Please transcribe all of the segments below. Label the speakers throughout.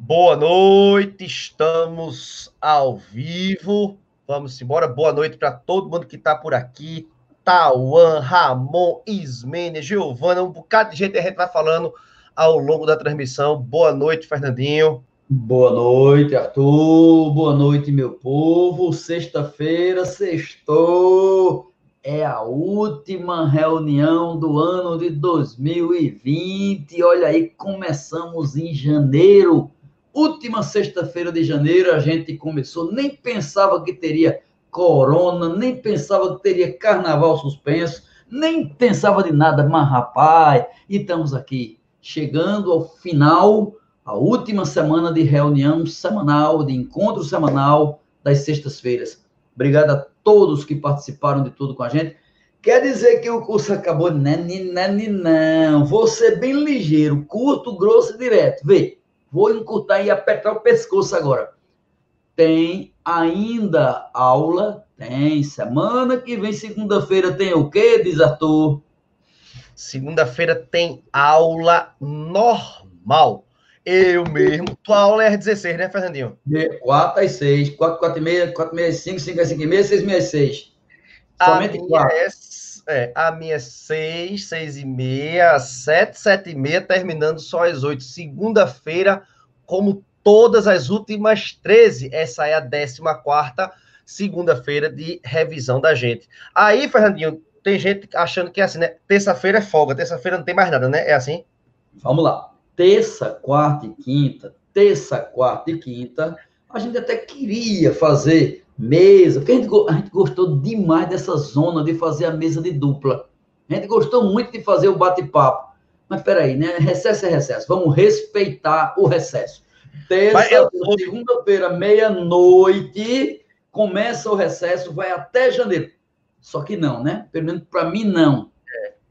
Speaker 1: Boa noite, estamos ao vivo. Vamos embora. Boa noite para todo mundo que está por aqui. Tauan, Ramon, Ismênia, Giovana, um bocado de gente a gente vai falando ao longo da transmissão. Boa noite, Fernandinho.
Speaker 2: Boa noite, Arthur. Boa noite, meu povo. Sexta-feira, sextou. É a última reunião do ano de 2020. Olha aí, começamos em janeiro última sexta-feira de janeiro a gente começou, nem pensava que teria corona, nem pensava que teria carnaval suspenso, nem pensava de nada, mas rapaz, e estamos aqui, chegando ao final, a última semana de reunião semanal, de encontro semanal das sextas-feiras. Obrigado a todos que participaram de tudo com a gente. Quer dizer que o curso acabou? Não, não, não. Vou ser bem ligeiro, curto, grosso e direto. Vê, Vou encurtar e apertar o pescoço agora. Tem ainda aula? Tem. Semana que vem, segunda-feira, tem o quê, diz Arthur?
Speaker 1: Segunda-feira tem aula normal. Eu mesmo. Tua aula é às 16, né, Fernandinho?
Speaker 2: De 4 às 6. 4, 4 e meia, 4 e meia, 5, 5 às 5 e meia, 6 e meia, 6.
Speaker 1: Somente 4. É, é, a minha é 6, 6 e meia, 7, 7 e meia, terminando só às 8. Segunda-feira, como todas as últimas 13, essa é a 14 segunda-feira de revisão da gente. Aí, Fernandinho, tem gente achando que é assim, né? Terça-feira é folga, terça-feira não tem mais nada, né? É assim?
Speaker 2: Vamos lá. Terça, quarta e quinta, terça, quarta e quinta, a gente até queria fazer mesa, porque a gente, a gente gostou demais dessa zona de fazer a mesa de dupla. A gente gostou muito de fazer o bate-papo. Mas peraí, né? Recesso é recesso. Vamos respeitar o recesso. Terça, eu... segunda-feira, meia-noite, começa o recesso, vai até janeiro. Só que não, né? Pelo menos para mim, não.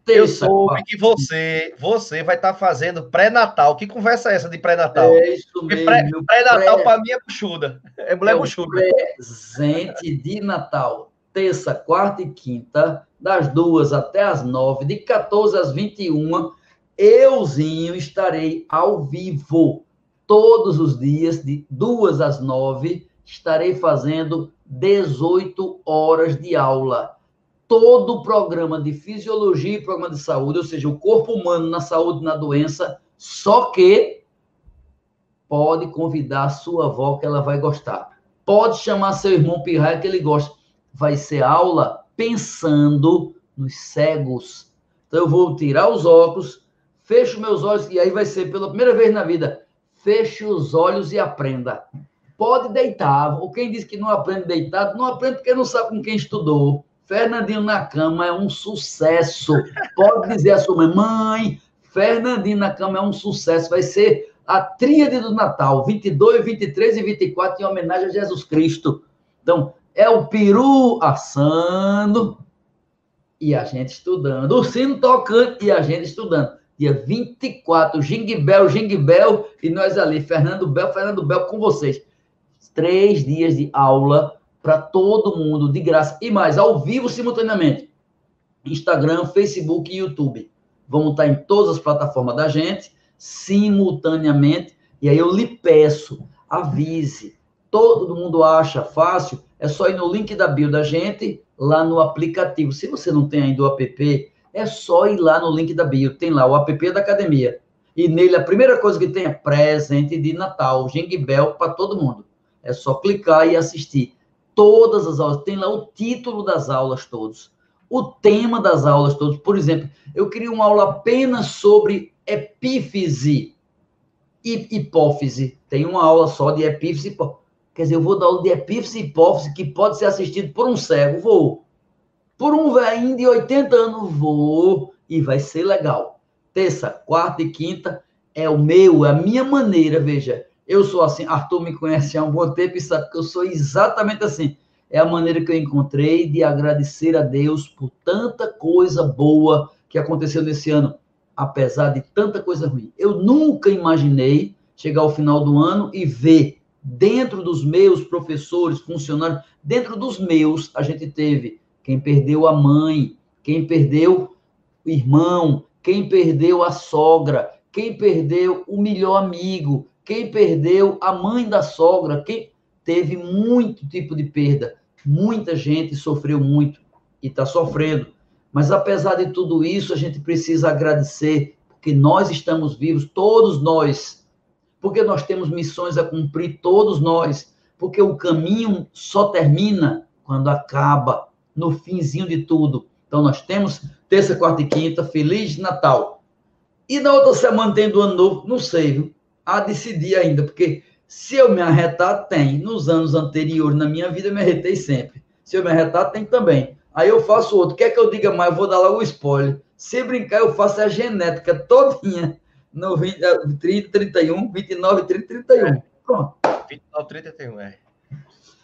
Speaker 1: Eu soube que você, você vai estar tá fazendo pré-natal. Que conversa é essa de pré-natal?
Speaker 2: É isso mesmo.
Speaker 1: Pré-natal pré... para mim é buchuda. É mulher é buchuda.
Speaker 2: Presente de Natal. Terça, quarta e quinta, das duas até as nove, de 14 às 21, euzinho estarei ao vivo. Todos os dias, de duas às nove, estarei fazendo 18 horas de aula todo o programa de fisiologia e programa de saúde, ou seja, o corpo humano na saúde e na doença, só que pode convidar a sua avó que ela vai gostar. Pode chamar seu irmão pirraia que ele gosta. Vai ser aula pensando nos cegos. Então eu vou tirar os óculos, fecho meus olhos e aí vai ser pela primeira vez na vida, feche os olhos e aprenda. Pode deitar. Ou quem diz que não aprende deitado, não aprende porque não sabe com quem estudou. Fernandinho na cama é um sucesso. Pode dizer a sua mãe, mãe, Fernandinho na cama é um sucesso. Vai ser a tríade do Natal, 22, 23 e 24, em homenagem a Jesus Cristo. Então, é o peru assando e a gente estudando. O sino tocando e a gente estudando. Dia 24, Jingbel, Jingbel, e nós ali, Fernando Bel, Fernando Bel, com vocês. Três dias de aula para todo mundo, de graça. E mais, ao vivo simultaneamente. Instagram, Facebook e YouTube. Vamos estar em todas as plataformas da gente, simultaneamente. E aí eu lhe peço, avise. Todo mundo acha fácil, é só ir no link da bio da gente, lá no aplicativo. Se você não tem ainda o app, é só ir lá no link da bio. Tem lá o app da academia. E nele a primeira coisa que tem é presente de Natal, Jingle para todo mundo. É só clicar e assistir todas as aulas, tem lá o título das aulas todos, o tema das aulas todos. Por exemplo, eu queria uma aula apenas sobre epífise e hipófise. Tem uma aula só de epífise e hipófise. Quer dizer, eu vou dar aula de epífise e hipófise que pode ser assistido por um cego, vou. Por um velhinho de 80 anos, vou. E vai ser legal. Terça, quarta e quinta é o meu, é a minha maneira, veja, eu sou assim, Arthur me conhece há um bom tempo e sabe que eu sou exatamente assim. É a maneira que eu encontrei de agradecer a Deus por tanta coisa boa que aconteceu nesse ano, apesar de tanta coisa ruim. Eu nunca imaginei chegar ao final do ano e ver dentro dos meus professores, funcionários, dentro dos meus, a gente teve quem perdeu a mãe, quem perdeu o irmão, quem perdeu a sogra, quem perdeu o melhor amigo, quem perdeu a mãe da sogra, quem teve muito tipo de perda. Muita gente sofreu muito e está sofrendo. Mas apesar de tudo isso, a gente precisa agradecer, porque nós estamos vivos, todos nós, porque nós temos missões a cumprir, todos nós, porque o caminho só termina quando acaba, no finzinho de tudo. Então nós temos terça, quarta e quinta, Feliz Natal. E na outra semana tem do ano novo, não sei, viu? A decidir ainda, porque se eu me arretar, tem. Nos anos anteriores, na minha vida, eu me arretei sempre. Se eu me arretar, tem também. Aí eu faço outro. Quer que eu diga mais? Eu vou dar logo o spoiler. Se brincar, eu faço a genética todinha no 20, 30, 31, 29, 30, 31. Pronto. 29, 31, é.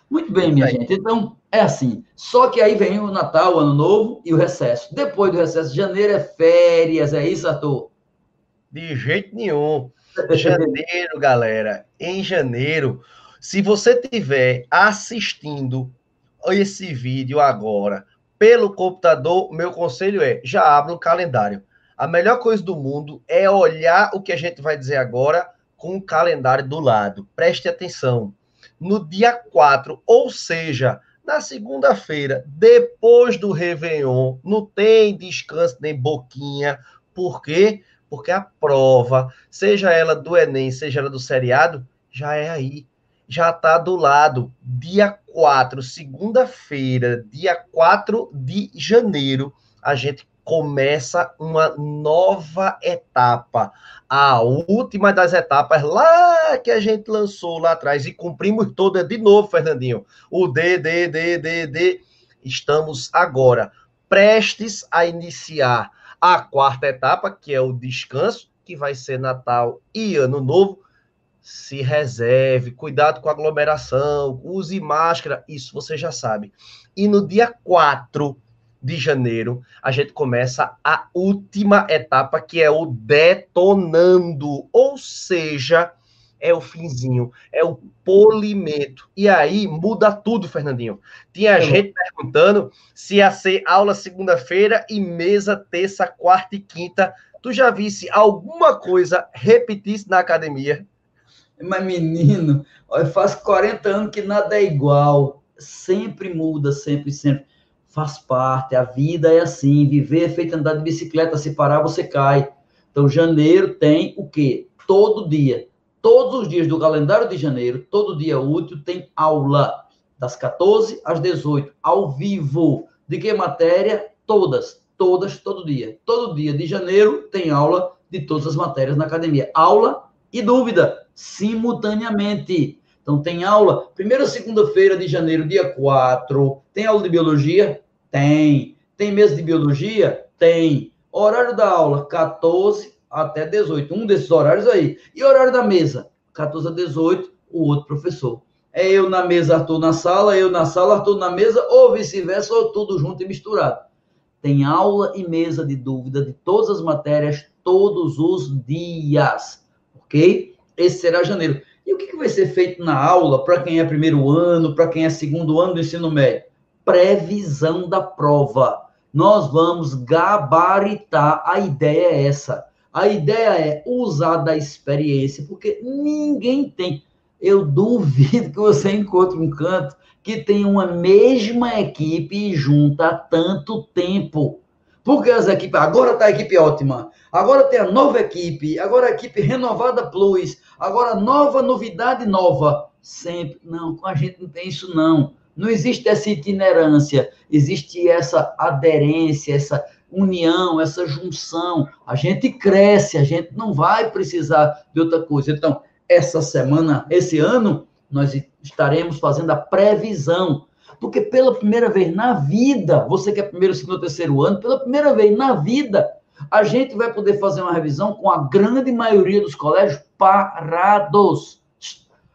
Speaker 2: Muito bem, minha gente. Então, é assim. Só que aí vem o Natal, o Ano Novo e o recesso. Depois do recesso, janeiro é férias, é isso, Arthur?
Speaker 1: De jeito nenhum. Janeiro, galera. Em janeiro, se você tiver assistindo esse vídeo agora pelo computador, meu conselho é já abra um calendário. A melhor coisa do mundo é olhar o que a gente vai dizer agora com o calendário do lado. Preste atenção. No dia 4, ou seja, na segunda-feira, depois do Réveillon, não tem descanso nem boquinha. Por quê? Porque a prova, seja ela do Enem, seja ela do seriado, já é aí. Já está do lado. Dia 4, segunda-feira, dia 4 de janeiro, a gente começa uma nova etapa. A última das etapas lá que a gente lançou lá atrás e cumprimos toda de novo, Fernandinho. O D, D, D, D, D. Estamos agora prestes a iniciar a quarta etapa, que é o descanso, que vai ser Natal e Ano Novo. Se reserve, cuidado com a aglomeração, use máscara, isso você já sabe. E no dia 4 de janeiro, a gente começa a última etapa, que é o detonando, ou seja, é o finzinho, é o polimento. E aí muda tudo, Fernandinho. Tinha gente perguntando se ia ser aula segunda-feira e mesa terça, quarta e quinta. Tu já visse alguma coisa repetir na academia?
Speaker 2: Mas, menino, faz 40 anos que nada é igual. Sempre muda, sempre, sempre. Faz parte, a vida é assim. Viver é feito andar de bicicleta, se parar, você cai. Então, janeiro tem o quê? Todo dia todos os dias do calendário de janeiro, todo dia útil, tem aula, das 14 às 18, ao vivo. De que matéria? Todas, todas, todo dia. Todo dia de janeiro tem aula de todas as matérias na academia. Aula e dúvida, simultaneamente. Então, tem aula, primeira segunda-feira de janeiro, dia 4. Tem aula de biologia? Tem. Tem mesa de biologia? Tem. Horário da aula, 14 até 18. Um desses horários aí. E horário da mesa? 14 a 18, o outro professor. É eu na mesa, Arthur na sala, eu na sala, Arthur na mesa, ou vice-versa, ou tudo junto e misturado. Tem aula e mesa de dúvida de todas as matérias, todos os dias. Ok? Esse será janeiro. E o que, vai ser feito na aula para quem é primeiro ano, para quem é segundo ano do ensino médio? Previsão da prova. Nós vamos gabaritar. A ideia é essa a ideia é usar da experiência, porque ninguém tem. Eu duvido que você encontre um canto que tem uma mesma equipe junta há tanto tempo. Porque as equipes, agora está a equipe ótima, agora tem a nova equipe, agora a equipe renovada plus, agora nova novidade nova. Sempre, não, com a gente não tem isso não. Não existe essa itinerância, existe essa aderência, essa união, essa junção. A gente cresce, a gente não vai precisar de outra coisa. Então, essa semana, esse ano, nós estaremos fazendo a previsão. Porque pela primeira vez na vida, você que é primeiro, segundo, terceiro ano, pela primeira vez na vida, a gente vai poder fazer uma revisão com a grande maioria dos colégios parados.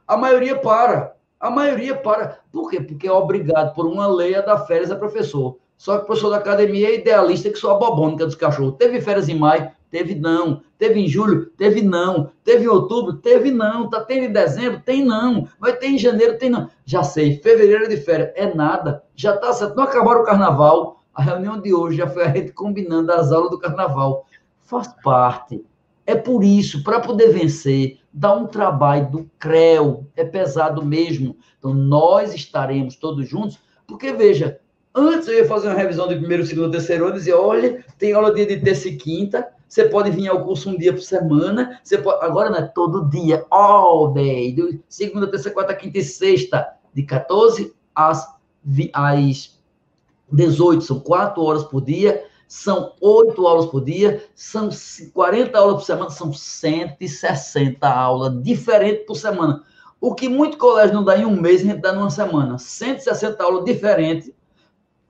Speaker 2: A maioria para. A maioria para. Por quê? Porque é obrigado por uma lei a dar férias a professor. Só que o professor da academia é idealista que só a bobônica dos cachorros. Teve férias em maio? Teve não. Teve em julho? Teve não. Teve em outubro? Teve não. Tá tendo em dezembro? Tem não. Vai ter em janeiro? Tem não. Já sei. Fevereiro é de férias? É nada. Já tá certo. Não acabaram o carnaval. A reunião de hoje já foi a gente combinando as aulas do carnaval. Faz parte. É por isso, para poder vencer, dá um trabalho do CREO, é pesado mesmo. Então, nós estaremos todos juntos, porque, veja, antes eu ia fazer uma revisão de primeiro, segundo, terceiro ano, e dizia, olha, tem aula dia de terça e quinta, você pode vir ao curso um dia por semana, você pode... agora não é todo dia, all day, segunda, terça, quarta, quinta e sexta, de 14 às, às 18, são quatro horas por dia, são oito aulas por dia, são 40 aulas por semana, são 160 aulas diferentes por semana. O que muito colégio não dá em um mês, a gente dá numa semana. 160 aulas diferentes,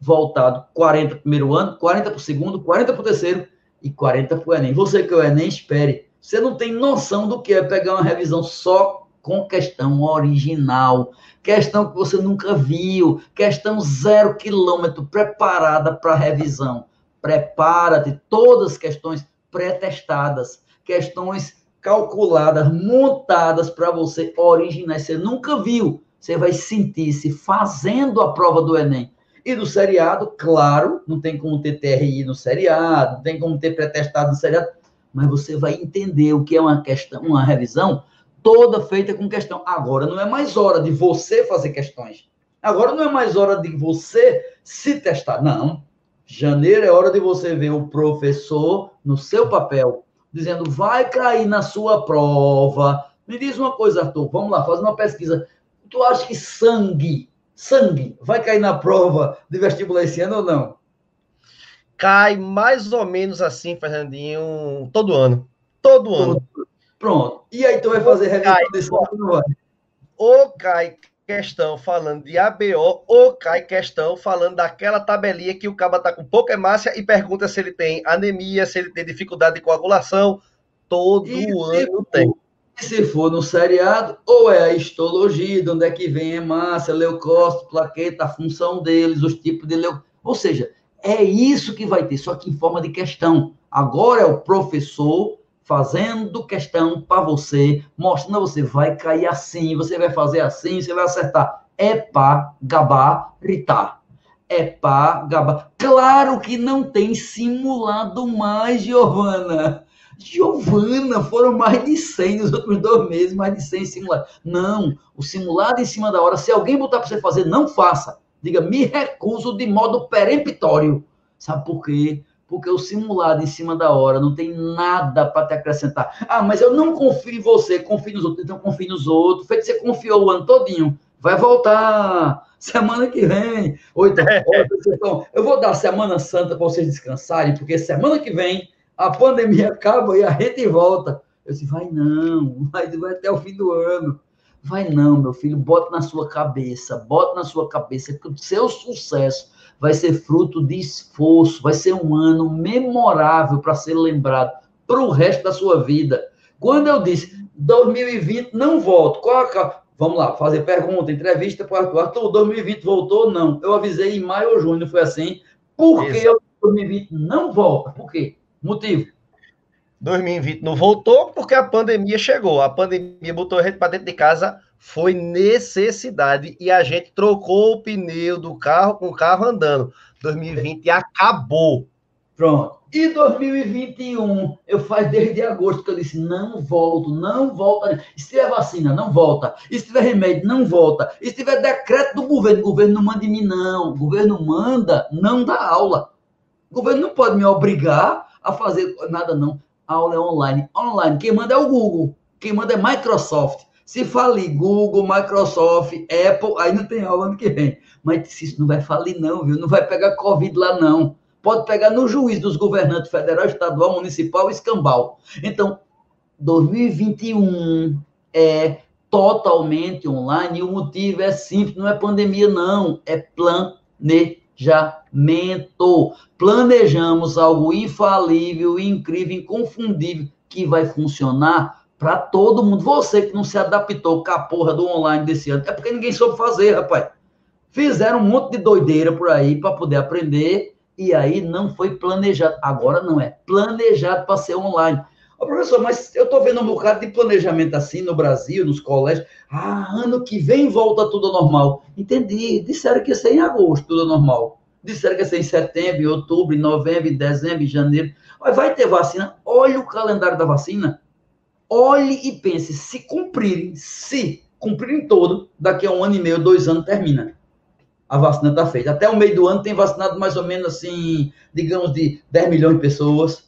Speaker 2: voltado 40 para o primeiro ano, 40 para o segundo, 40 para o terceiro e 40 para o Enem. Você que é o Enem, espere. Você não tem noção do que é pegar uma revisão só com questão original, questão que você nunca viu, questão zero quilômetro preparada para revisão prepara-te, todas as questões pré-testadas, questões calculadas, montadas para você, originais, você nunca viu. Você vai sentir-se fazendo a prova do Enem. E do seriado, claro, não tem como ter TRI no seriado, não tem como ter pré-testado no seriado, mas você vai entender o que é uma questão, uma revisão toda feita com questão. Agora não é mais hora de você fazer questões. Agora não é mais hora de você se testar. Não. Janeiro é hora de você ver o professor no seu papel, dizendo, vai cair na sua prova. Me diz uma coisa, Arthur, vamos lá, faz uma pesquisa. Tu acha que sangue, sangue, vai cair na prova de vestibular esse ano ou não?
Speaker 1: Cai mais ou menos assim, Fernandinho, todo ano. Todo ano.
Speaker 2: Pronto. E aí tu vai fazer revisão desse ano?
Speaker 1: Ou cai questão falando de ABO ou cai questão falando daquela tabelinha que o caba tá com pouca hemácia e pergunta se ele tem anemia, se ele tem dificuldade de coagulação. Todo e ano tem.
Speaker 2: Se for no seriado, ou é a histologia, de onde é que vem hemácia, leucócito, plaqueta, a função deles, os tipos de leucócito. Ou seja, é isso que vai ter, só que em forma de questão. Agora é o professor fazendo questão para você, mostrando você vai cair assim, você vai fazer assim, você vai acertar. É para gabaritar. É para gabar. Claro que não tem simulado mais, Giovana. Giovana, foram mais de 100 nos últimos dois meses, mais de 100 simulados. Não, o simulado em cima da hora, se alguém botar para você fazer, não faça. Diga, me recuso de modo peremptório. Sabe por quê? porque o simulado em cima da hora não tem nada para te acrescentar. Ah, mas eu não confio em você, confio nos outros, então confio nos outros. Feito que você confiou o ano todinho, vai voltar semana que vem. Ou então, então eu vou dar Semana Santa para vocês descansarem, porque semana que vem a pandemia acaba e a gente volta. Eu disse, vai não, vai, vai até o fim do ano. Vai não, meu filho, bota na sua cabeça, bota na sua cabeça que o seu sucesso vai ser fruto de esforço, vai ser um ano memorável para ser lembrado para o resto da sua vida. Quando eu disse 2020 não volto, qual a... vamos lá, fazer pergunta, entrevista para o Arthur. Arthur, 2020 voltou? Não. Eu avisei em maio ou junho, foi assim? Por que eu 2020 não volta? Por quê? Motivo.
Speaker 1: 2020 não voltou porque a pandemia chegou. A pandemia botou a gente para dentro de casa foi necessidade e a gente trocou o pneu do carro com o carro andando. 2020 acabou.
Speaker 2: Pronto. E 2021, eu faz desde agosto que eu disse, não volto, não volta. Se tiver vacina, não volta. E se tiver remédio, não volta. E se tiver decreto do governo, o governo não manda em mim, não. O governo manda, não dá aula. O governo não pode me obrigar a fazer nada, não. A aula é online. Online, quem manda é o Google. Quem manda é Microsoft. Se falir Google, Microsoft, Apple, aí não tem aula ano que vem. Mas isso não vai falir, não, viu? Não vai pegar Covid lá, não. Pode pegar no juiz dos governantes federal, estadual, municipal, escambau. Então, 2021 é totalmente online e o motivo é simples, não é pandemia, não. É planejamento. Planejamos algo infalível, incrível, inconfundível, que vai funcionar para todo mundo. Você que não se adaptou com a porra do online desse ano, é porque ninguém soube fazer, rapaz. Fizeram um monte de doideira por aí para poder aprender e aí não foi planejado. Agora não é planejado para ser online. Professor, mas eu estou vendo um bocado de planejamento assim no Brasil, nos colégios. Ah, ano que vem volta tudo normal. Entendi. Disseram que ia ser em agosto, tudo normal. Disseram que ia ser em setembro, em outubro, em novembro, em dezembro, em janeiro. Mas vai ter vacina. Olha o calendário da vacina. olhe e pense, se cumprirem, se cumprirem todo, daqui a um ano e meio, dois anos, termina. A vacina está feita. Até o meio do ano tem vacinado mais ou menos assim, digamos, de 10 milhões de pessoas.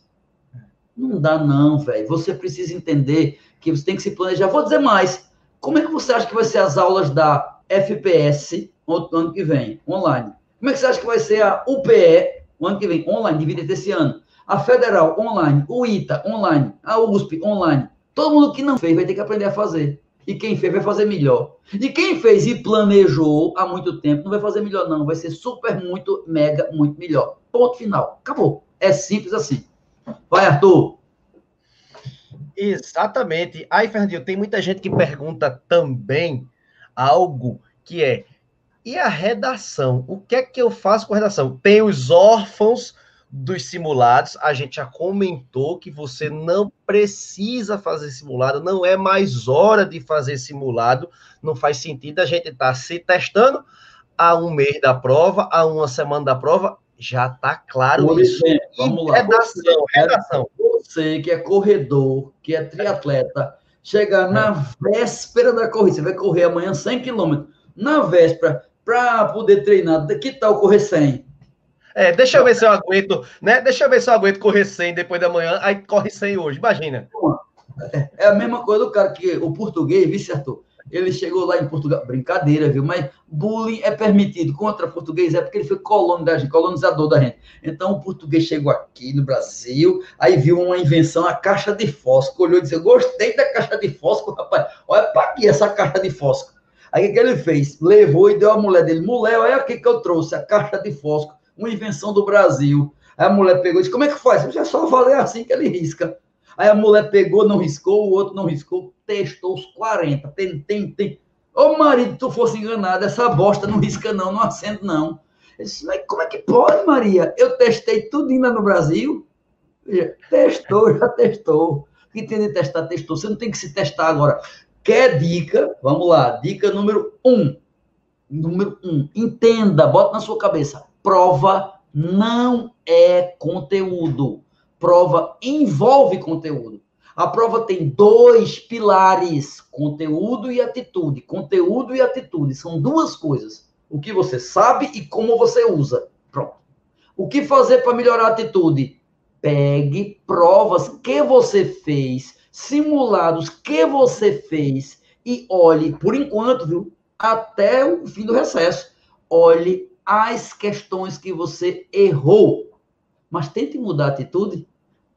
Speaker 2: Não dá, não, velho. Você precisa entender que você tem que se planejar. Vou dizer mais. Como é que você acha que vai ser as aulas da FPS no ano que vem, online? Como é que você acha que vai ser a UPE o ano que vem, online, divide esse ano? A Federal, online. O ITA, online. A USP, online. Todo mundo que não fez vai ter que aprender a fazer. E quem fez vai fazer melhor. E quem fez e planejou há muito tempo não vai fazer melhor, não. Vai ser super, muito, mega, muito melhor. Ponto final. Acabou. É simples assim. Vai, Arthur.
Speaker 1: Exatamente. Aí, Fernandinho, tem muita gente que pergunta também algo que é: e a redação? O que é que eu faço com a redação? Tem os órfãos dos simulados, a gente já comentou que você não precisa fazer simulado, não é mais hora de fazer simulado, não faz sentido a gente estar tá se testando a um mês da prova, a uma semana da prova, já está claro
Speaker 2: Por isso. Exemplo, vamos lá. Redação, você, redação. Você que é corredor, que é triatleta, chegar é. na véspera da corrida, você vai correr amanhã 100 quilômetros, na véspera, para poder treinar, que tal correr 100?
Speaker 1: É, deixa eu ver se eu aguento, né? Deixa eu ver se eu aguento correr 100 depois da manhã, aí corre 100 hoje, imagina.
Speaker 2: É a mesma coisa do cara que o português, vice Arthur, ele chegou lá em Portugal, brincadeira, viu? Mas bullying é permitido contra português, é porque ele foi colonizador da gente. Então o português chegou aqui no Brasil, aí viu uma invenção, a caixa de fósforo, olhou e disse: Gostei da caixa de fósforo, rapaz. Olha para aqui essa caixa de fósforo. Aí o que ele fez? Levou e deu a mulher dele: Mulher, olha aqui que eu trouxe, a caixa de fósforo uma invenção do Brasil. Aí a mulher pegou e disse: Como é que faz? É só valer assim que ele risca. Aí a mulher pegou, não riscou, o outro não riscou, testou os 40. Tem, tem, tem. Ô marido, tu fosse enganado, essa bosta não risca, não, não acende, não. Ele disse, mas como é que pode, Maria? Eu testei tudo lá no Brasil. Testou, já testou. O que tem de testar, testou. Você não tem que se testar agora. Quer dica? Vamos lá. Dica número um. Número um. Entenda, bota na sua cabeça. Prova não é conteúdo. Prova envolve conteúdo. A prova tem dois pilares: conteúdo e atitude. Conteúdo e atitude são duas coisas. O que você sabe e como você usa. Pronto. O que fazer para melhorar a atitude? Pegue provas que você fez, simulados que você fez e olhe, por enquanto, viu, até o fim do recesso. Olhe as questões que você errou. Mas tente mudar a atitude.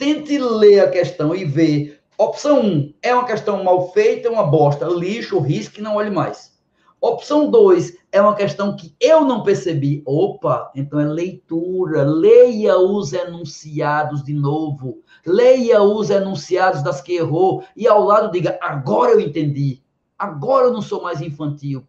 Speaker 2: Tente ler a questão e ver. Opção 1 é uma questão mal feita, é uma bosta, lixo, risco, não olhe mais. Opção 2 é uma questão que eu não percebi. Opa, então é leitura. Leia os enunciados de novo. Leia os enunciados das que errou e ao lado diga: agora eu entendi. Agora eu não sou mais infantil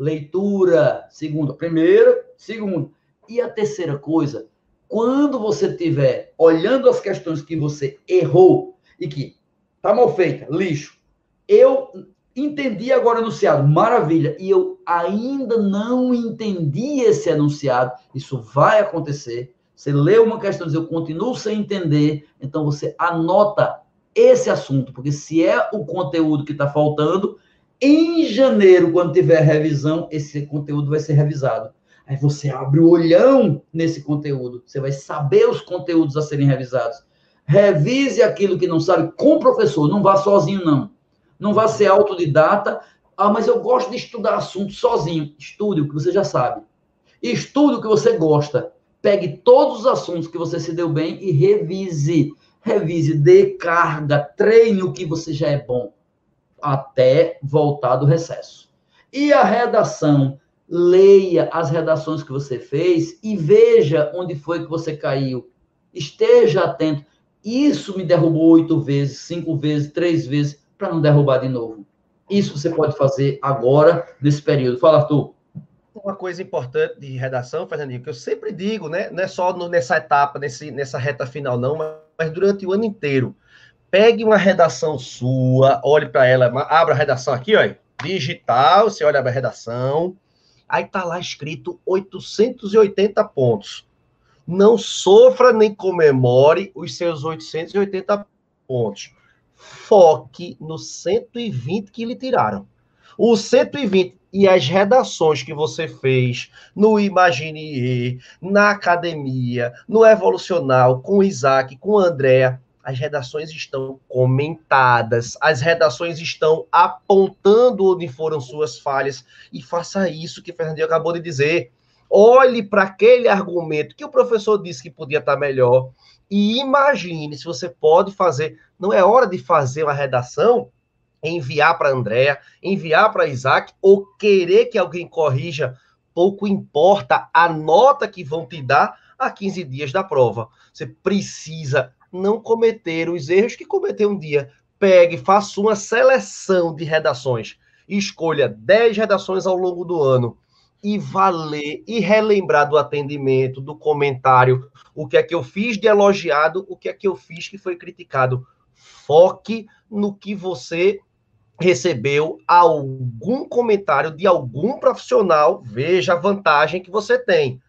Speaker 2: leitura, segundo, primeira, segundo. E a terceira coisa, quando você estiver olhando as questões que você errou e que tá mal feita, lixo, eu entendi agora o enunciado, maravilha, e eu ainda não entendi esse enunciado, isso vai acontecer. Você lê uma questão e diz, eu continuo sem entender, então você anota esse assunto, porque se é o conteúdo que está faltando, em janeiro, quando tiver revisão, esse conteúdo vai ser revisado. Aí você abre o olhão nesse conteúdo. Você vai saber os conteúdos a serem revisados. Revise aquilo que não sabe com o professor. Não vá sozinho, não. Não vá ser autodidata. Ah, mas eu gosto de estudar assunto sozinho. Estude o que você já sabe. Estude o que você gosta. Pegue todos os assuntos que você se deu bem e revise. Revise, dê carga, treine o que você já é bom até voltar do recesso. E a redação, leia as redações que você fez e veja onde foi que você caiu. Esteja atento. Isso me derrubou oito vezes, cinco vezes, três vezes, para não derrubar de novo. Isso você pode fazer agora, nesse período. Fala, Arthur.
Speaker 1: Uma coisa importante de redação, Fernandinho, que eu sempre digo, né? Não é só nessa etapa, nesse, nessa reta final, não, mas, mas durante o ano inteiro pegue uma redação sua, olhe para ela, abra a redação aqui, ó, digital, você olha a redação, aí tá lá escrito 880 pontos. Não sofra nem comemore os seus 880 pontos. foque no 120 que lhe tiraram. O 120 e as redações que você fez no Imagine, na academia, no Evolucional, com o Isaac, com a Andréa, as redações estão comentadas, as redações estão apontando onde foram suas falhas, e faça isso que Fernandinho acabou de dizer. Olhe para aquele argumento que o professor disse que podia estar melhor, e imagine se você pode fazer. Não é hora de fazer uma redação enviar para Andréa, enviar para Isaac, ou querer que alguém corrija, pouco importa a nota que vão te dar a 15 dias da prova. Você precisa não cometer os erros que cometeu um dia. Pegue, faça uma seleção de redações. Escolha 10 redações ao longo do ano e valer e relembrar do atendimento, do comentário, o que é que eu fiz de elogiado, o que é que eu fiz que foi criticado. Foque no que você recebeu algum comentário de algum profissional, veja a vantagem que você tem.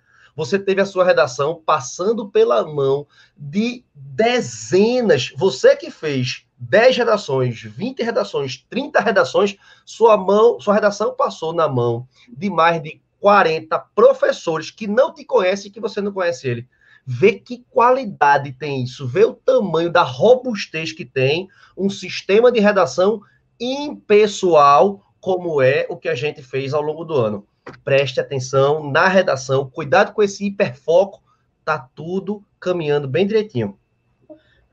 Speaker 1: Você teve a sua redação passando pela mão de dezenas, você que fez 10 redações, 20 redações, 30 redações, sua mão, sua redação passou na mão de mais de 40 professores que não te conhecem e que você não conhece ele. Vê que qualidade tem isso, vê o tamanho da robustez que tem um sistema de redação impessoal, como é o que a gente fez ao longo do ano. Preste atenção na redação, cuidado com esse hiperfoco, tá tudo caminhando bem direitinho.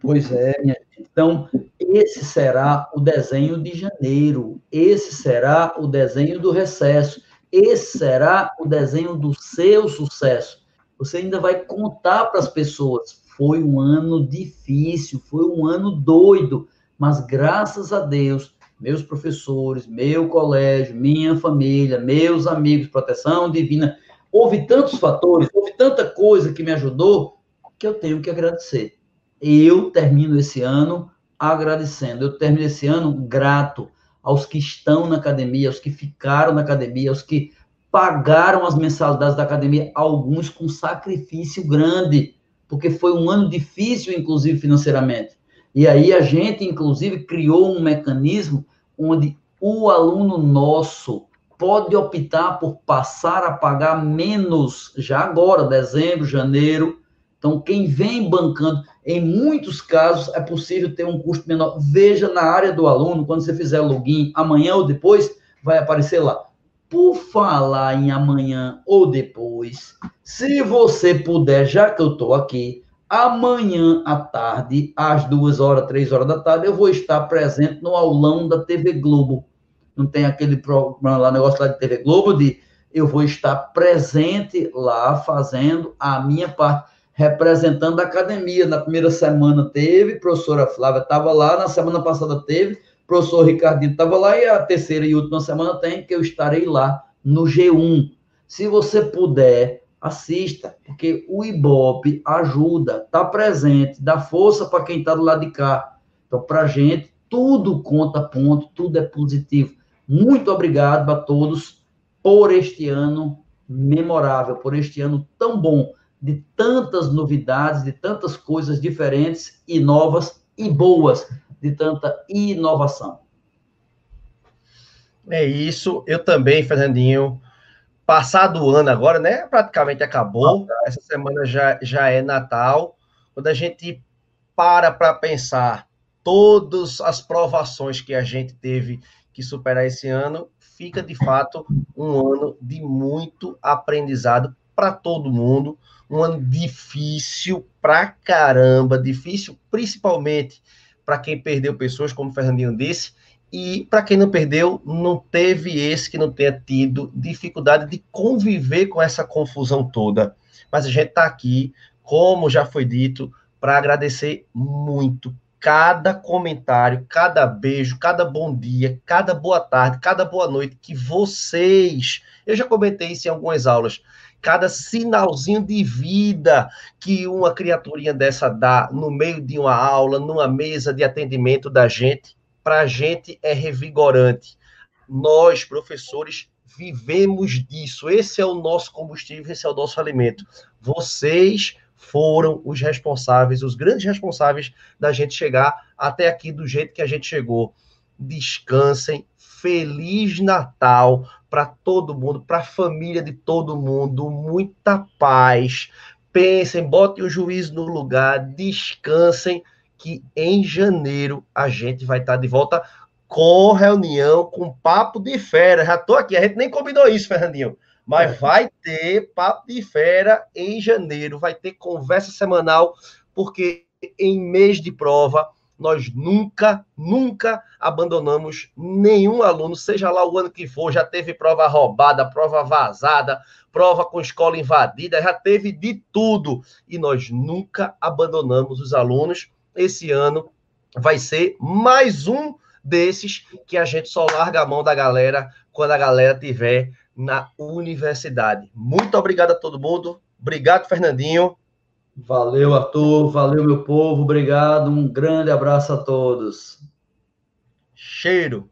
Speaker 2: Pois é, minha gente. Então, esse será o desenho de janeiro, esse será o desenho do recesso, esse será o desenho do seu sucesso. Você ainda vai contar para as pessoas: foi um ano difícil, foi um ano doido, mas graças a Deus meus professores, meu colégio, minha família, meus amigos, proteção divina. Houve tantos fatores, houve tanta coisa que me ajudou que eu tenho que agradecer. Eu termino esse ano agradecendo, eu termino esse ano grato aos que estão na academia, aos que ficaram na academia, aos que pagaram as mensalidades da academia, alguns com sacrifício grande, porque foi um ano difícil, inclusive financeiramente. E aí a gente, inclusive, criou um mecanismo onde o aluno nosso pode optar por passar a pagar menos já agora, dezembro, janeiro. Então, quem vem bancando, em muitos casos, é possível ter um custo menor. Veja na área do aluno, quando você fizer login, amanhã ou depois, vai aparecer lá. Por falar em amanhã ou depois, se você puder, já que eu estou aqui, Amanhã à tarde, às duas horas, três horas da tarde, eu vou estar presente no aulão da TV Globo. Não tem aquele programa lá, negócio lá de TV Globo, de eu vou estar presente lá fazendo a minha parte, representando a academia. Na primeira semana teve, professora Flávia estava lá, na semana passada teve, professor Ricardinho estava lá, e a terceira e última semana tem, que eu estarei lá no G1. Se você puder, assista, porque o Ibope ajuda, está presente, dá força para quem está do lado de cá. Então, para a gente, tudo conta ponto, tudo é positivo. Muito obrigado a todos por este ano memorável, por este ano tão bom, de tantas novidades, de tantas coisas diferentes e novas e boas, de tanta inovação.
Speaker 1: É isso. Eu também, Fernandinho, Passado o ano agora, né? Praticamente acabou. Essa semana já, já é Natal. Quando a gente para para pensar todas as provações que a gente teve que superar esse ano, fica de fato um ano de muito aprendizado para todo mundo, um ano difícil pra caramba, difícil principalmente para quem perdeu pessoas, como o Fernandinho disse, e para quem não perdeu, não teve esse que não tenha tido dificuldade de conviver com essa confusão toda. Mas a gente está aqui, como já foi dito, para agradecer muito cada comentário, cada beijo, cada bom dia, cada boa tarde, cada boa noite que vocês, eu já comentei isso em algumas aulas, cada sinalzinho de vida que uma criaturinha dessa dá no meio de uma aula, numa mesa de atendimento da gente, para a gente é revigorante. Nós, professores, vivemos disso. Esse é o nosso combustível, esse é o nosso alimento. Vocês foram os responsáveis, os grandes responsáveis da gente chegar até aqui do jeito que a gente chegou. Descansem, feliz Natal para todo mundo, para a família de todo mundo, muita paz. Pensem, botem o juiz no lugar, descansem, que em janeiro a gente vai estar de volta com reunião, com papo de fera. Já estou aqui, a gente nem combinou isso, Fernandinho. Mas é. vai ter papo de fera em janeiro, vai ter conversa semanal, porque em mês de prova nós nunca, nunca abandonamos nenhum aluno, seja lá o ano que for, já teve prova roubada, prova vazada, prova com escola invadida, já teve de tudo. E nós nunca abandonamos os alunos. Esse ano vai ser mais um desses que a gente só larga a mão da galera quando a galera tiver na universidade. Muito obrigado a todo mundo. Obrigado, Fernandinho.
Speaker 2: Valeu, Arthur. Valeu, meu povo. Obrigado. Um grande abraço a todos.
Speaker 1: Cheiro.